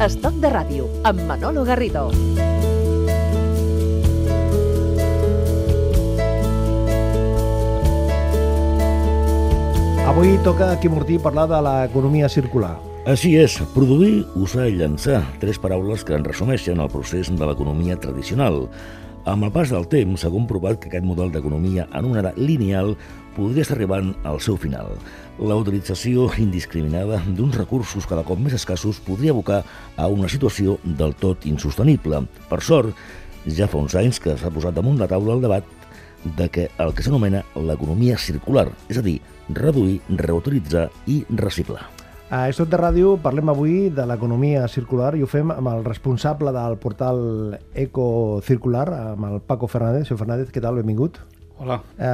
Estoc de ràdio, amb Manolo Garrido. Avui toca aquí Mortí parlar de l'economia circular. Així és, produir, usar i llançar, tres paraules que en resumeixen el procés de l'economia tradicional. Amb el pas del temps s'ha comprovat que aquest model d'economia en una era lineal podria estar arribant al seu final. La utilització indiscriminada d'uns recursos cada cop més escassos podria abocar a una situació del tot insostenible. Per sort, ja fa uns anys que s'ha posat damunt la taula el debat de que el que s'anomena l'economia circular, és a dir, reduir, reutilitzar i reciclar. A Estot de Ràdio parlem avui de l'economia circular i ho fem amb el responsable del portal Ecocircular, amb el Paco Fernández. Senyor Fernández, què tal? Benvingut. Hola. Eh,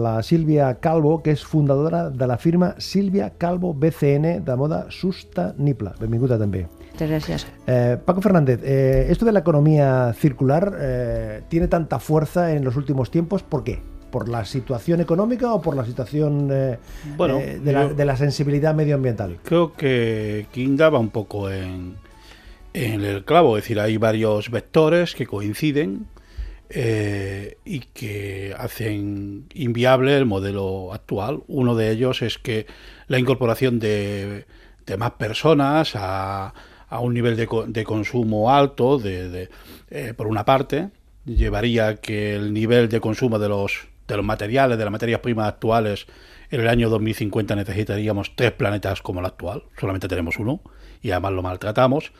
la Sílvia Calvo, que és fundadora de la firma Sílvia Calvo BCN de moda sostenible. Benvinguda també. Muchas gracias. Eh, Paco Fernández, eh, esto de la economía circular eh, tiene tanta fuerza en los últimos tiempos, ¿por qué? ¿Por la situación económica o por la situación eh, Bueno, eh, de, la, de la sensibilidad medioambiental? Creo que King daba un poco en, en el clavo, es decir, hay varios vectores que coinciden eh, y que hacen inviable el modelo actual. Uno de ellos es que la incorporación de, de más personas a, a un nivel de, de consumo alto, de, de, eh, por una parte, llevaría a que el nivel de consumo de los, de los materiales, de las materias primas actuales, en el año 2050 necesitaríamos tres planetas como el actual, solamente tenemos uno y además lo maltratamos.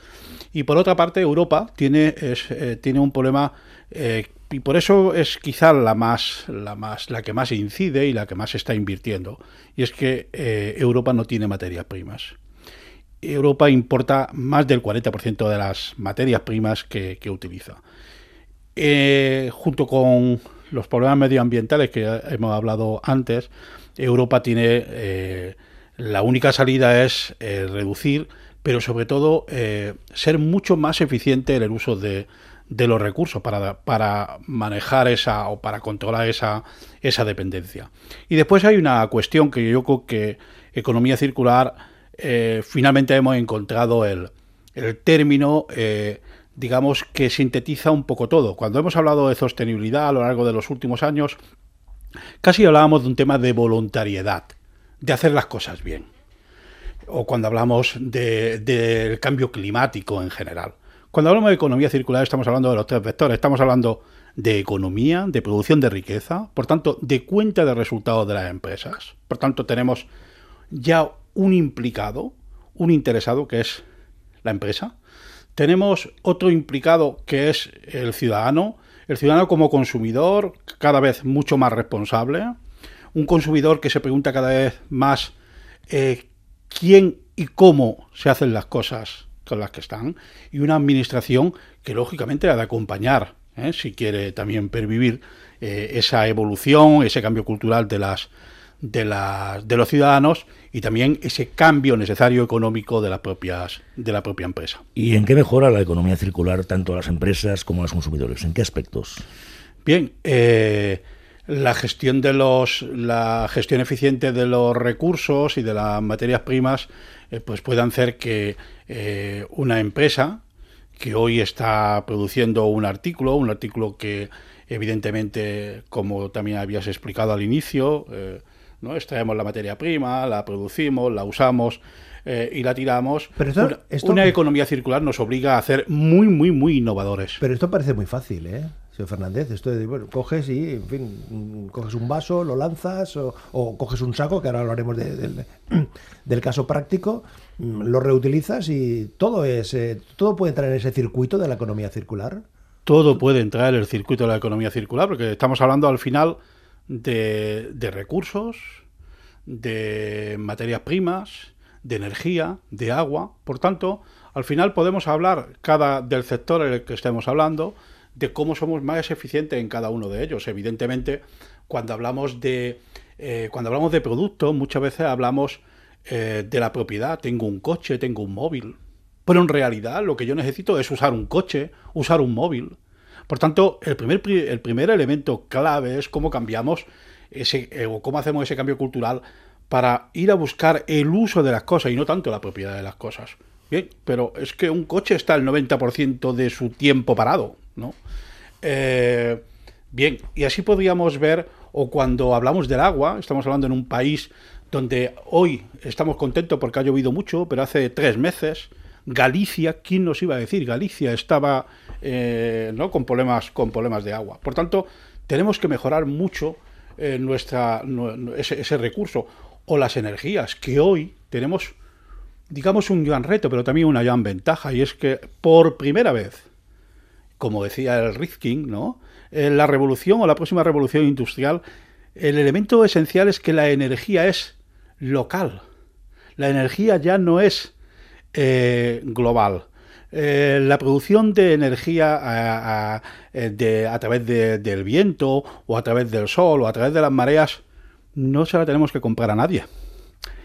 Y por otra parte, Europa tiene, eh, tiene un problema eh, y por eso es quizá la más, la más, la que más incide y la que más está invirtiendo. Y es que eh, Europa no tiene materias primas. Europa importa más del 40% de las materias primas que, que utiliza. Junto con los problemas medioambientales que hemos hablado antes, Europa tiene eh, la única salida es eh, reducir, pero sobre todo eh, ser mucho más eficiente en el uso de, de los recursos para, para manejar esa o para controlar esa, esa dependencia. Y después hay una cuestión que yo creo que economía circular finalmente hemos encontrado el, el término, digamos, que sintetiza un poco todo. Cuando hemos hablado de sostenibilidad a lo largo de los últimos años, casi hablábamos de un tema de voluntariedad, de hacer las cosas bien. O cuando hablamos de- del cambio climático en general. Cuando hablamos de economía circular estamos hablando de los tres vectores. Estamos hablando de economía, de producción de riqueza, por tanto, de cuenta de resultados de las empresas. Por tanto, tenemos ya un implicado, un interesado que es la empresa. Tenemos otro implicado que es el ciudadano, el ciudadano como consumidor, cada vez mucho más responsable, un consumidor que se pregunta cada vez más eh, quién y cómo se hacen las cosas con las que están, y una administración que lógicamente ha de acompañar, ¿eh? si quiere también pervivir eh, esa evolución, ese cambio cultural de las de, las, de los ciudadanos y también ese cambio necesario económico de las propias de la propia empresa. ¿Y en qué mejora la economía circular tanto a las empresas como a los consumidores? ¿En qué aspectos? Bien, eh, la gestión de los, la gestión eficiente de los recursos y de las materias primas, eh, pues puedan hacer que eh, una empresa que hoy está produciendo un artículo, un artículo que evidentemente, como también habías explicado al inicio, eh, ¿no? extraemos la materia prima, la producimos, la usamos eh, y la tiramos. Pero esto- una, esto- una economía circular nos obliga a ser muy, muy, muy innovadores. Pero esto parece muy fácil, ¿eh? Señor Fernández, esto de, bueno, coges y, en fin, mm, coges un vaso, lo lanzas, o, o coges un saco, que ahora hablaremos de- del- del caso práctico, mm, lo reutilizas y todo es, eh, todo puede entrar en ese circuito de la economía circular. todo puede entrar en el circuito de la economía circular, porque estamos hablando al final de, recursos, de materias primas, de energía, de agua. Por tanto, al final podemos hablar cada del sector en el que estemos hablando de cómo somos más eficientes en cada uno de ellos. Evidentemente, cuando hablamos de eh, cuando hablamos de productos, muchas veces hablamos eh, de la propiedad. Tengo un coche, tengo un móvil. Pero en realidad lo que yo necesito es usar un coche, usar un móvil. Por tanto, el primer, pri- el primer elemento clave es cómo cambiamos ese, eh, o cómo hacemos ese cambio cultural para ir a buscar el uso de las cosas y no tanto la propiedad de las cosas. Bien, pero es que un coche está el 90% de su tiempo parado, ¿no? Eh, bien, y así podríamos ver, o cuando hablamos del agua, estamos hablando en un país donde hoy estamos contentos porque ha llovido mucho, pero hace tres meses Galicia, ¿quién nos iba a decir? Galicia estaba eh, ¿no? con, problemas, con problemas de agua. Por tanto, tenemos que mejorar mucho eh, nuestra, ese, recurso o las energías, que hoy tenemos, digamos, un gran reto, pero también una gran ventaja, y es que por primera vez, como decía el Rifkin, ¿no? En la revolución o la próxima revolución industrial, el elemento esencial es que la energía es local. La energía ya no es eh, global. Eh, la producción de energía a, a, de, a través de, del viento o a través del sol o a través de las mareas no se la tenemos que comprar a nadie.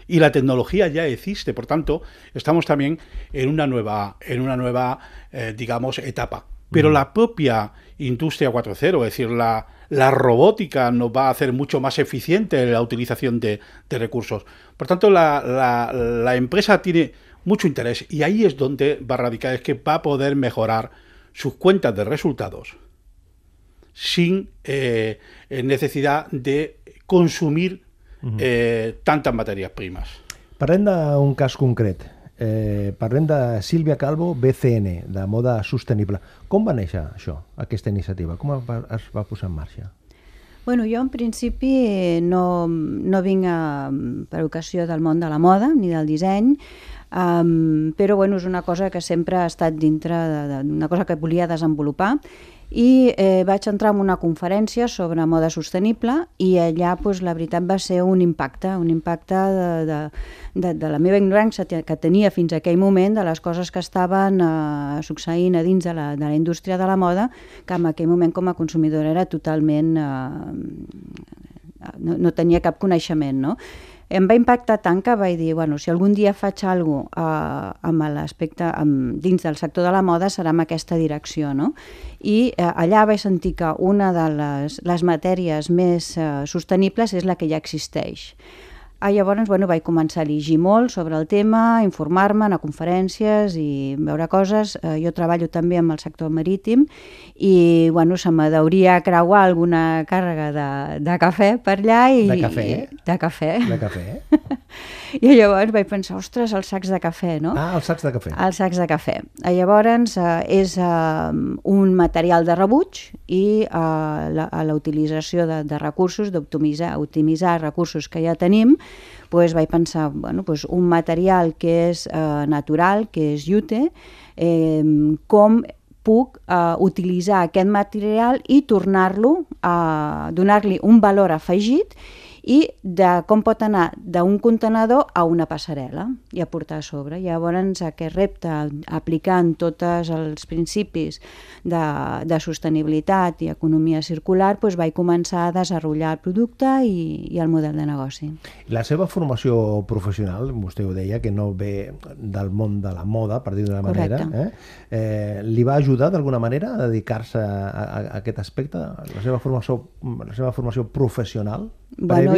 Y la tecnología ya existe, por tanto, estamos también en una nueva, en una nueva eh, digamos, etapa. Pero mm. la propia industria 4.0, es decir, la, la, robótica nos va a hacer mucho más eficiente la utilización de, de recursos. Por tanto, la, la, la, empresa tiene mucho interés y ahí es donde va a radicar, es que va a poder mejorar sus cuentas de resultados sin eh, necesidad de consumir eh, tantes matèries primes. Parlem d'un cas concret. Eh, parlem de Sílvia Calvo, BCN, de moda sostenible. Com va néixer això, aquesta iniciativa? Com es va posar en marxa? Bueno, jo en principi no, no vinc a, per ocasió del món de la moda ni del disseny, um, però bueno, és una cosa que sempre ha estat dintre d'una cosa que volia desenvolupar i eh, vaig entrar en una conferència sobre moda sostenible i allà pues, la veritat va ser un impacte, un impacte de, de, de, de la meva ignorància que tenia fins a aquell moment de les coses que estaven eh, succeint a dins de la, de la indústria de la moda que en aquell moment com a consumidora era totalment... Eh, no, no tenia cap coneixement, no? Em va impactar tant que vaig dir, bueno, si algun dia faig alguna cosa eh, amb l'aspecte dins del sector de la moda serà en aquesta direcció, no? I eh, allà vaig sentir que una de les, les matèries més eh, sostenibles és la que ja existeix. Ah, llavors bueno, vaig començar a llegir molt sobre el tema, informar-me, anar a conferències i veure coses. Eh, jo treballo també amb el sector marítim i bueno, se m'hauria creuar alguna càrrega de, de cafè per allà. I, de cafè? I, de cafè. De cafè? I llavors vaig pensar, ostres, els sacs de cafè, no? Ah, els sacs de cafè. Els sacs de cafè. I llavors eh, és eh, un material de rebuig i eh, la utilització de, de recursos, d'optimitzar optimitzar recursos que ja tenim, pues vaig pensar, bueno, pues un material que és eh, natural, que és jute, eh, com puc eh, utilitzar aquest material i tornar-lo a donar-li un valor afegit i de com pot anar d'un contenedor a una passarel·la i a portar a sobre. Llavors aquest repte, aplicant tots els principis de, de sostenibilitat i economia circular, doncs vaig començar a desenvolupar el producte i, i el model de negoci. La seva formació professional, vostè ho deia, que no ve del món de la moda, per dir d'una manera, eh? Eh, li va ajudar d'alguna manera a dedicar-se a, a, a aquest aspecte, la seva formació, la seva formació professional? Bueno,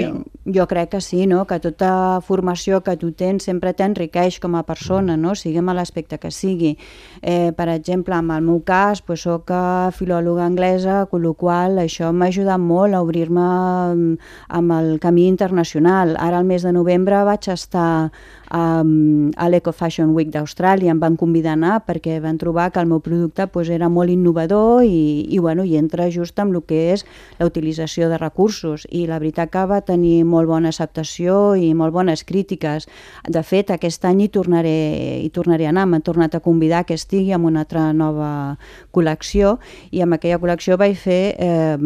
jo crec que sí, no? que tota formació que tu tens sempre t'enriqueix com a persona, no? siguem a l'aspecte que sigui. Eh, per exemple, en el meu cas, pues, soc filòloga anglesa, amb la qual això m'ha ajudat molt a obrir-me mm, amb el camí internacional. Ara, al mes de novembre, vaig estar um, a l'Eco Fashion Week d'Austràlia, em van convidar a anar perquè van trobar que el meu producte pues, era molt innovador i, i, bueno, i entra just amb el que és la utilització de recursos i la veritat que va tenir molt bona acceptació i molt bones crítiques. De fet, aquest any hi tornaré, hi tornaré a anar, m'han tornat a convidar que estigui amb una altra nova col·lecció i amb aquella col·lecció vaig fer, eh,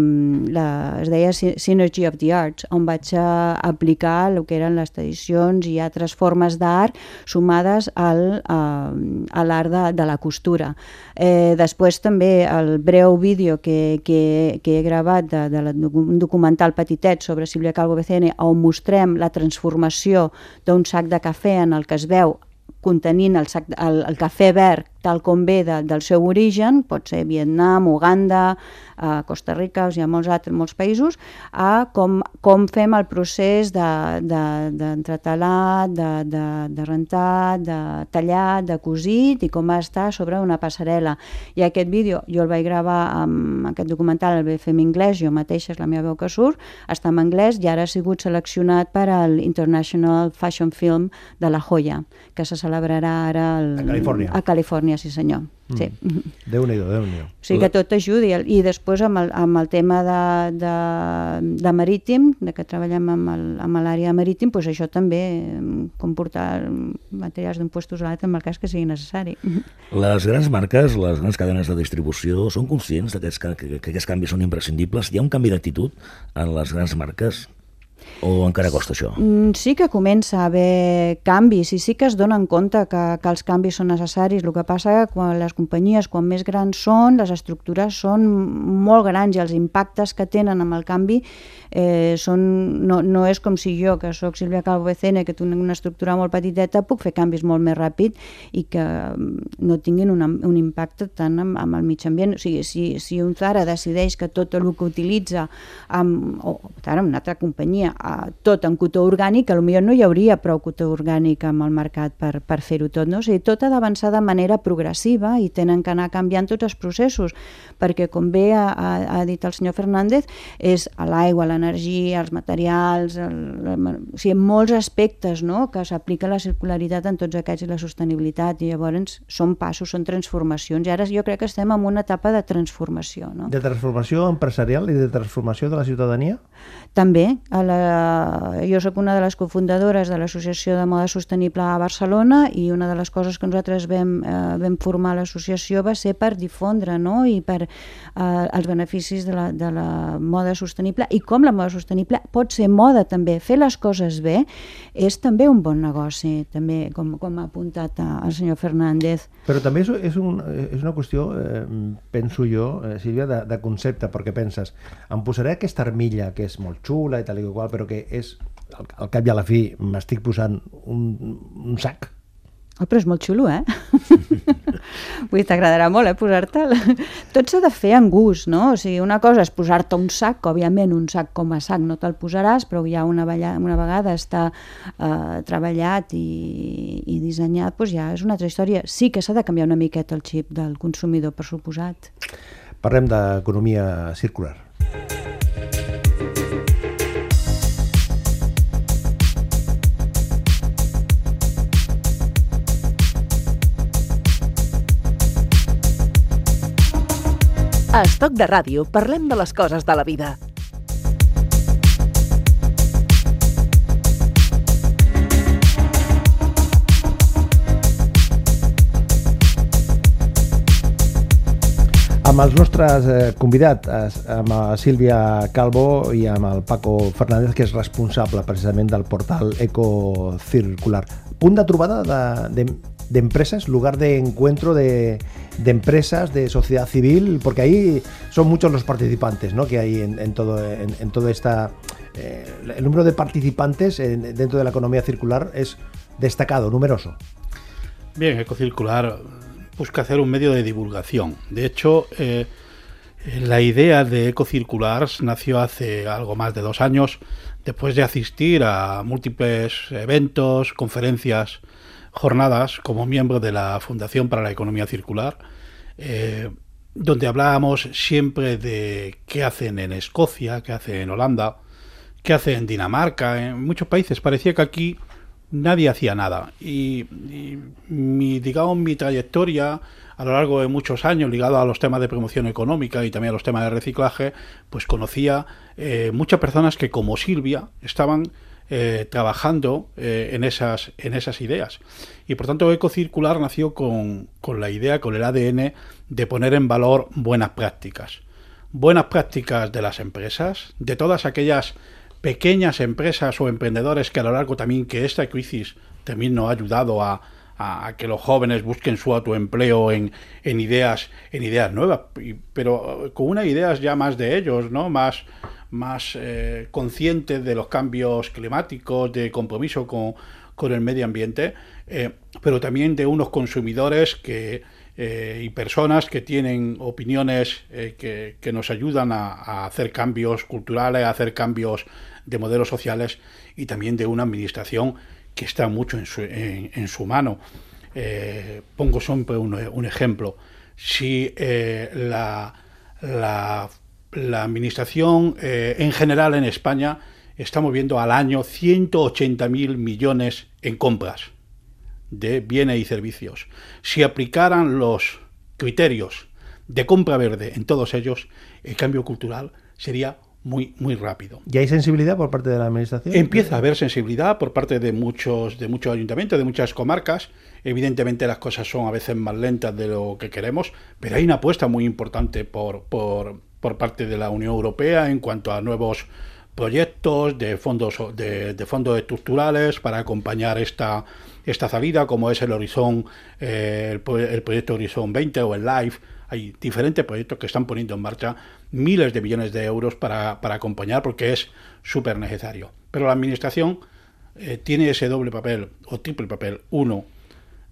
la, es deia Synergy of the Arts, on vaig aplicar el que eren les tradicions i altres formes d'art sumades al, a, a l'art de, de la costura. Eh, després també el breu vídeo que, que, que he gravat de, de la, un documental petitet sobre Sílvia Calvo BCN on mostrem la transformació d'un sac de cafè en el que es veu contenint el, sac, el, el cafè verd tal com ve de, del seu origen, pot ser Vietnam, Uganda, a Costa Rica, o sigui, molts altres, molts països, a com, com fem el procés d'entretalat, de, de, de, de rentat, de tallat, de cosit i com estar sobre una passarel·la. I aquest vídeo jo el vaig gravar amb aquest documental, el vaig fer en anglès, jo mateixa és la meva veu que surt, està en anglès i ara ha sigut seleccionat per al International Fashion Film de La Joya, que se celebrarà ara el, a Califòrnia. A Califòrnia, sí senyor. Sí. Mm. Déu-n'hi-do, déu nhi déu O sigui que tot ajudi. I després amb el, amb el tema de, de, de marítim, de que treballem amb l'àrea marítim, doncs això també comportar materials d'un puestos a l'altre en el cas que sigui necessari. Les grans marques, les grans cadenes de distribució, són conscients que, que, que aquests canvis són imprescindibles? Hi ha un canvi d'actitud en les grans marques? O encara costa això? Mm, sí que comença a haver canvis i sí que es donen compte que, que els canvis són necessaris. El que passa que quan les companyies, quan més grans són, les estructures són molt grans i els impactes que tenen amb el canvi eh, són, no, no és com si jo, que sóc Sílvia Calvo Becene, que tinc una estructura molt petiteta, puc fer canvis molt més ràpid i que mm, no tinguin una, un impacte tant amb, amb el mig ambient. O sigui, si, si un Zara decideix que tot el que utilitza amb, o ara una altra companyia eh, tot en cotó orgànic, potser no hi hauria prou cotó orgànic amb el mercat per, per fer-ho tot. No? O sigui, tot ha d'avançar de manera progressiva i tenen que anar canviant tots els processos, perquè com bé ha, ha, ha dit el senyor Fernández, és l'aigua, l'energia, els materials, el, el, o sigui, molts aspectes no? que s'aplica la circularitat en tots aquests i la sostenibilitat, i llavors són passos, són transformacions, i ara jo crec que estem en una etapa de transformació. No? De transformació empresarial i de transformació de la ciutadania? També, a la, jo sóc una de les cofundadores de l'Associació de Moda Sostenible a Barcelona i una de les coses que nosaltres vam, eh, vam formar l'associació va ser per difondre no? i per eh, els beneficis de la, de la moda sostenible i com la moda sostenible pot ser moda també. Fer les coses bé és també un bon negoci, també com, com ha apuntat eh, el senyor Fernández. Però també és, és, un, és una qüestió, eh, penso jo, eh, Sílvia, de, de concepte, perquè penses, em posaré aquesta armilla que és molt xula i tal i qual, però que és, al, al cap i a la fi, m'estic posant un, un sac. Oh, però és molt xulo, eh? Vull dir, t'agradarà molt, eh, posar-te'l. Tot s'ha de fer en gust, no? O sigui, una cosa és posar-te un sac, òbviament un sac com a sac no te'l posaràs, però ja una, una vegada està eh, treballat i, i dissenyat, doncs ja és una altra història. Sí que s'ha de canviar una miqueta el xip del consumidor, per suposat. Parlem d'economia circular. A Estoc de Ràdio parlem de les coses de la vida. Amb els nostres eh, convidats, amb la Sílvia Calvo i amb el Paco Fernández, que és responsable precisament del portal Ecocircular. Punt de trobada de, de de lugar de de, de, empresas, de sociedad civil, porque ahí son muchos los participantes ¿no? que hay en, en todo, en, en esta... Eh, el número de participantes dentro de la economía circular es destacado, numeroso. Bien, Ecocircular busca hacer un medio de divulgación. De hecho, eh, la idea de Ecocircular nació hace algo más de dos años, después de asistir a múltiples eventos, conferencias, jornadas como miembro de la Fundación para la Economía Circular, eh, donde hablábamos siempre de qué hacen en Escocia, qué hacen en Holanda, qué hacen en Dinamarca, en muchos países. Parecía que aquí nadie hacía nada. Y, mi, digamos, mi trayectoria a lo largo de muchos años, ligado a los temas de promoción económica y también a los temas de reciclaje, pues conocía eh, muchas personas que, como Silvia, estaban eh, trabajando eh, en, esas, en esas ideas. Y por tanto, Ecocircular nació con, con la idea, con el ADN, de poner en valor buenas prácticas. Buenas prácticas de las empresas, de todas aquellas pequeñas empresas o emprendedores que a lo largo también que esta crisis también nos ha ayudado a, a, que los jóvenes busquen su autoempleo en, en ideas en ideas nuevas pero con unas ideas ya más de ellos no más más eh, conscientes de los cambios climáticos de compromiso con, con el medio ambiente, eh, pero también de unos consumidores que, eh, y personas que tienen opiniones eh, que, que, nos ayudan a, hacer cambios culturales, a hacer cambios de modelos sociales y también de una administración que está mucho en su, en, su mano. Pongo siempre un, un, ejemplo. Si la, la, la, administración eh, en general en España está moviendo al año 180.000 millones en compras de bienes y servicios. Si aplicaran los criterios de compra verde en todos ellos, el cambio cultural sería muy, muy rápido. ¿Y hay sensibilidad por parte de la administración? Empieza a haber sensibilidad por parte de muchos, de muchos ayuntamientos, de muchas comarcas. Evidentemente las cosas son a veces más lentas de lo que queremos, pero hay una apuesta muy importante por, por, por parte de la Unión Europea en cuanto a nuevos proyectos de fondos de, de fondos estructurales para acompañar esta, esta salida, como es el Horizon, eh, el, proyecto Horizon 20 o el LIFE. Hay diferentes proyectos que están poniendo en marcha miles de millones de euros para, para acompañar porque es súper necesario. Pero la Administración eh, tiene ese doble papel o triple papel. Uno,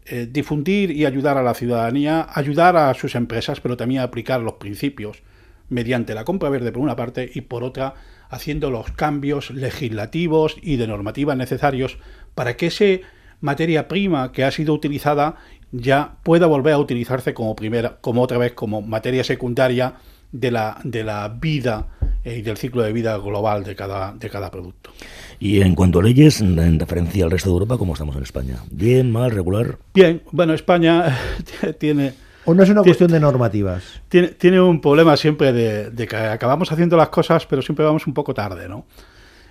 eh, difundir y ayudar a la ciudadanía, ayudar a sus empresas, pero también aplicar los principios mediante la compra verde por una parte y por otra haciendo los cambios legislativos y de normativa necesarios para que ese materia prima que ha sido utilizada ya pueda volver a utilizarse como primera, como otra vez como materia secundaria de la, de la vida eh, y del ciclo de vida global de cada, de cada producto. Y en cuanto a leyes, en referencia al resto de Europa, ¿cómo estamos en España? ¿Bien, mal, regular? Bien, bueno, España tiene... ¿O no es una cuestión de normativas? Tiene, tiene un problema siempre de, de, que acabamos haciendo las cosas, pero siempre vamos un poco tarde, ¿no?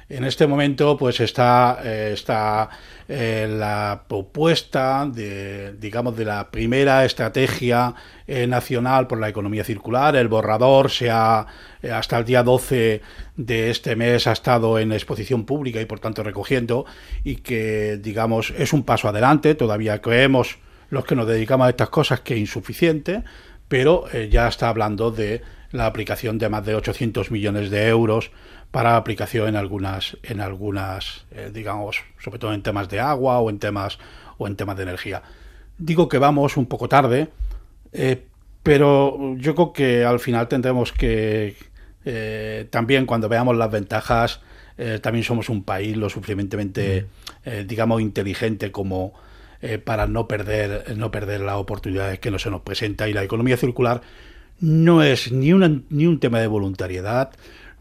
En este momento, pues está, eh, está eh, la propuesta de, digamos, de la primera estrategia eh, nacional por la economía circular. El borrador se ha, hasta el día 12 de este mes ha estado en exposición pública y por tanto recogiendo y que, digamos, es un paso adelante. Todavía creemos los que nos dedicamos a estas cosas que es insuficiente, pero eh, ya está hablando de la aplicación de más de 800 millones de euros para aplicación en algunas, en algunas, eh, digamos, sobre todo en temas de agua o en temas o en temas de energía. Digo que vamos un poco tarde, eh, pero yo creo que al final tendremos que también cuando veamos las ventajas, también somos un país lo suficientemente, mm. digamos, inteligente como para no perder, no perder las oportunidades que no se nos presenta y la economía circular no es ni, una, ni un tema de voluntariedad,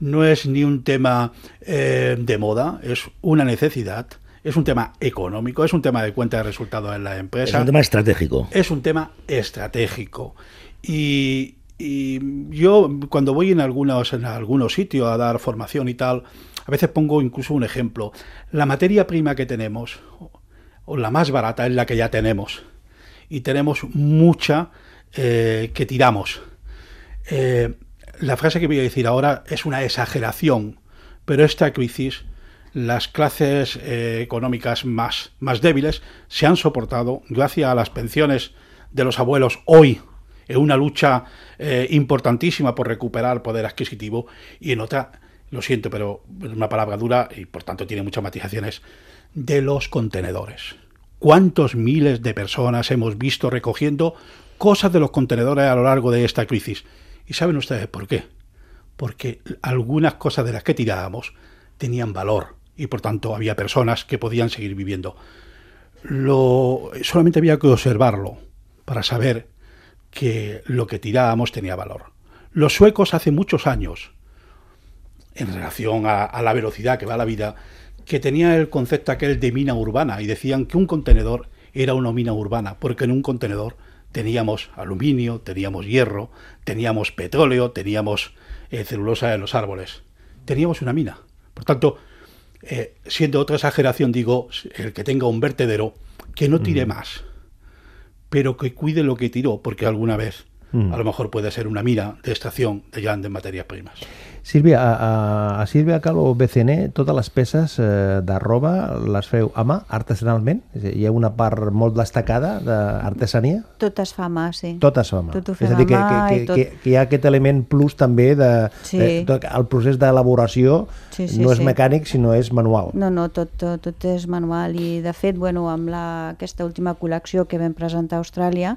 no es ni un tema eh, de moda, es una necesidad, es un tema económico, es un tema de cuenta de resultados en la empresa. Es un tema estratégico. Es un tema estratégico. Y, y yo cuando voy en algunos, en algunos sitios a dar formación y tal, a veces pongo incluso un ejemplo. La materia prima que tenemos, o la más barata, es la que ya tenemos. Y tenemos mucha eh, que tiramos. Eh, la frase que voy a decir ahora es una exageración, pero esta crisis, las clases eh, económicas más, más débiles se han soportado gracias a las pensiones de los abuelos hoy en una lucha importantísima por recuperar poder adquisitivo y en otra, lo siento, pero es una palabra dura y por tanto tiene muchas matizaciones, de los contenedores. ¿Cuántos miles de personas hemos visto recogiendo cosas de los contenedores a lo largo de esta crisis? ¿Y saben ustedes por qué? Porque algunas cosas de las que tirábamos tenían valor y por tanto había personas que podían seguir viviendo. Solamente había que observarlo para saber que lo que tirábamos tenía valor. Los suecos hace muchos años, en relación a la velocidad que va la vida, que tenía el concepto aquel de mina urbana y decían que un contenedor era una mina urbana, porque en un contenedor teníamos aluminio, teníamos hierro, teníamos petróleo, teníamos eh, celulosa de los árboles. Teníamos una mina. Por tanto, eh, siendo otra exageración, digo, el que tenga un vertedero, que no tire mm. más, pero que cuide lo que tiró, porque alguna vez mm. a lo mejor puede ser una mina de extracción de grandes materias primas. Sílvia, a, a, a Sílvia Calvo BCN, totes les peces eh, de roba les feu a mà, artesanalment? És Hi ha una part molt destacada d'artesania? Tot es fa a mà, sí. Tot es fa a mà. Tot ho És fem a dir, que, que, que, tot- que, que hi ha aquest element plus també de... Sí. de tot, el procés d'elaboració Sí, sí, no és sí. mecànic, sinó és manual. No, no, tot, tot, tot és manual i de fet, bueno, amb la, aquesta última col·lecció que vam presentar a Austràlia,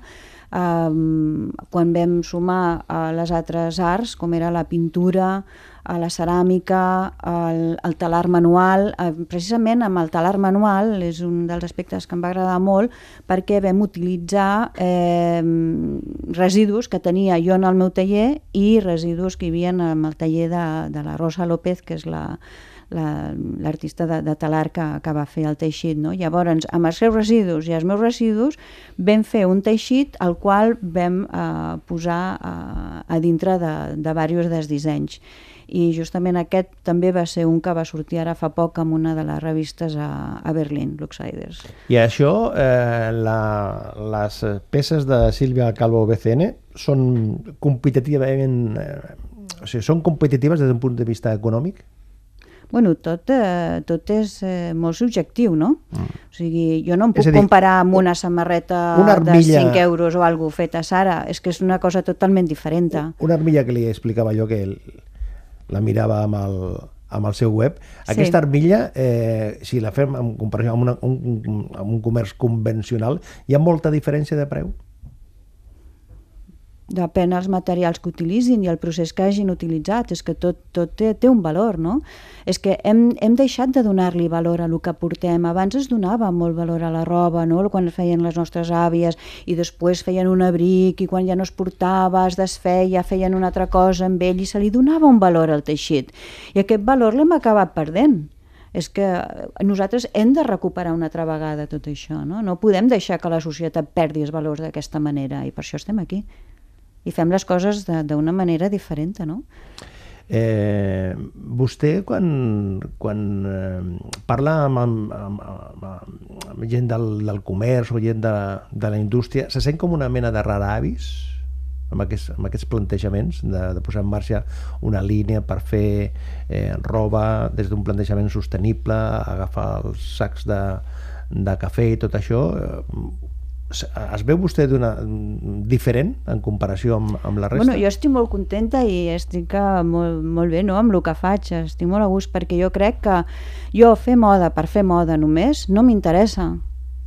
um, quan vam sumar a les altres arts, com era la pintura, a la ceràmica, el, el talar manual, eh, precisament amb el talar manual és un dels aspectes que em va agradar molt perquè vam utilitzar eh, residus que tenia jo en el meu taller i residus que hi havia en el taller de, de la Rosa López, que és la, la- l'artista de, de talar que, que va fer el teixit. No? Llavors, amb els seus residus i els meus residus, vam fer un teixit al qual vam eh, posar eh, a dintre de, de diversos dels dissenys. I justament aquest també va ser un que va sortir ara fa poc amb una de les revistes a, a Berlín, Luxiders. I això, eh, la, les peces de Sílvia Calvo BCN són competitivament... Eh, o sigui, són competitives des d'un punt de vista econòmic? Bueno, tot, eh, tot és eh, molt subjectiu, no? Mm. O sigui, jo no em puc dir, comparar amb una samarreta una de armilla- 5 euros o alguna feta a Sara, és que és una cosa totalment diferent. Una armilla que li explicava jo que el, la mirava amb el, amb el seu web. Sí. Aquesta armilla, eh, si la fem en comparació amb, una, un, un, amb un comerç convencional, hi ha molta diferència de preu? Depèn dels materials que utilitzin i el procés que hagin utilitzat. És que tot, tot té, té un valor, no? És que hem, hem deixat de donar-li valor a lo que portem. Abans es donava molt valor a la roba, no? Quan feien les nostres àvies i després feien un abric i quan ja no es portava es desfeia, feien una altra cosa amb ell i se li donava un valor al teixit. I aquest valor l'hem acabat perdent. És que nosaltres hem de recuperar una altra vegada tot això, no? No podem deixar que la societat perdi els valors d'aquesta manera i per això estem aquí i fem les coses d'una manera diferent, no? Eh, vostè, quan, quan eh, parla amb, amb, amb, amb, amb gent del, del comerç o gent de, de la indústria, se sent com una mena de rara avis amb aquests, amb aquests plantejaments de, de posar en marxa una línia per fer eh, roba des d'un plantejament sostenible, agafar els sacs de, de cafè i tot això. Eh, es veu vostè d'una diferent en comparació amb, amb la resta? Bueno, jo estic molt contenta i estic eh, molt, molt bé no? amb el que faig, estic molt a gust perquè jo crec que jo fer moda per fer moda només no m'interessa.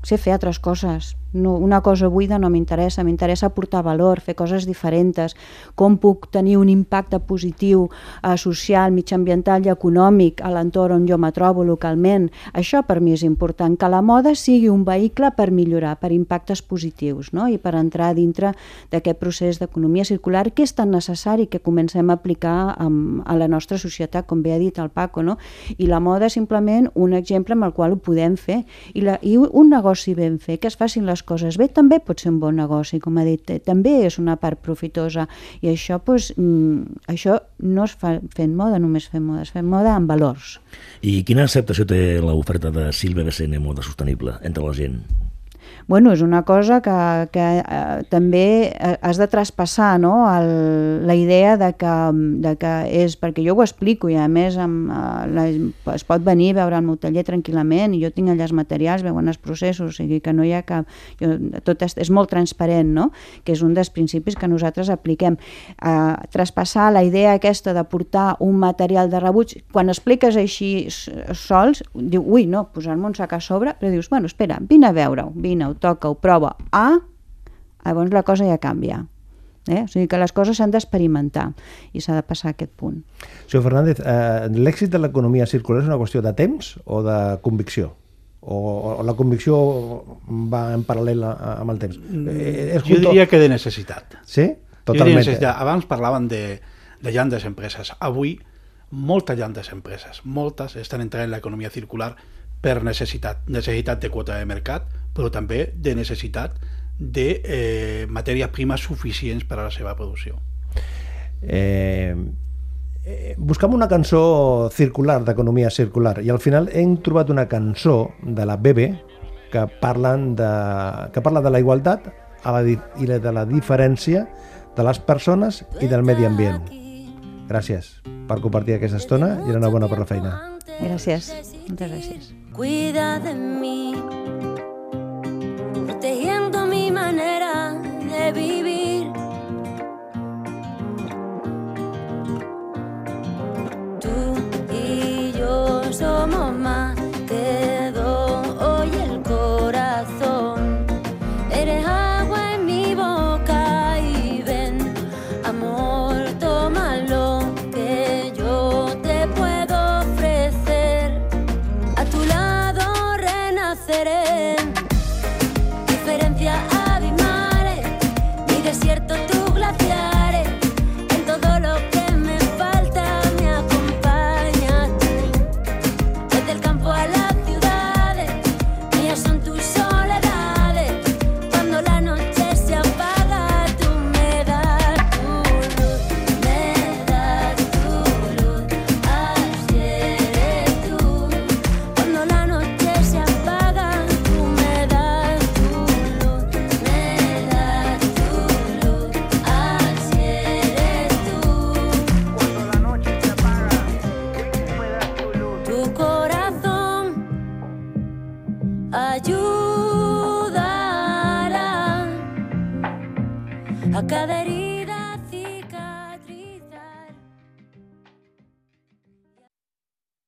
Sé fer altres coses. No, una cosa buida no m'interessa, m'interessa aportar valor, fer coses diferents, com puc tenir un impacte positiu eh, social, mitjambiental i econòmic a l'entorn on jo me trobo localment. Això per mi és important, que la moda sigui un vehicle per millorar, per impactes positius no? i per entrar dintre d'aquest procés d'economia circular que és tan necessari que comencem a aplicar amb, a la nostra societat, com bé ha dit el Paco. No? I la moda és simplement un exemple amb el qual ho podem fer. I, la, i un negoci ben fet, que es facin les coses bé, també pot ser un bon negoci, com ha dit, també és una part profitosa. I això, doncs, mm, això no es fa fent moda, només fent moda, es fent moda amb valors. I quina acceptació té l'oferta de Silvia BCN Moda Sostenible entre la gent? Bueno, és una cosa que, que eh, també eh, has de traspassar no? El, la idea de que, de que és, perquè jo ho explico i a més amb, eh, la, es pot venir a veure el meu taller tranquil·lament i jo tinc allà els materials, veuen els processos, o sigui que no hi ha cap... Jo, tot és, és molt transparent, no? que és un dels principis que nosaltres apliquem. Eh, traspassar la idea aquesta de portar un material de rebuig, quan expliques així sols, diu, ui, no, posar-me un sac a sobre, però dius, bueno, espera, vine a veure-ho, vine-ho, toca-ho, prova, ah, llavors la cosa ja canvia. Eh? O sigui que les coses s'han d'experimentar i s'ha de passar a aquest punt. Senyor Fernández, eh, l'èxit de l'economia circular és una qüestió de temps o de convicció? O, o la convicció va en paral·lel a- amb el temps? Eh, és Jo junto- diria que de necessitat. Sí? Totalment. necessitat. Abans parlaven de, de llandes empreses. Avui, moltes llandes empreses, moltes estan entrant en l'economia circular per necessitat. Necessitat de quota de mercat, però també de necessitat de eh, matèries primes suficients per a la seva producció. Eh, eh, buscam una cançó circular, d'economia circular, i al final hem trobat una cançó de la BB que, parlen de, que parla de la igualtat a la, i de la diferència de les persones i del medi ambient. gràcies per compartir aquesta estona i enhorabona per la feina. Gràcies, moltes gràcies. Cuida de mí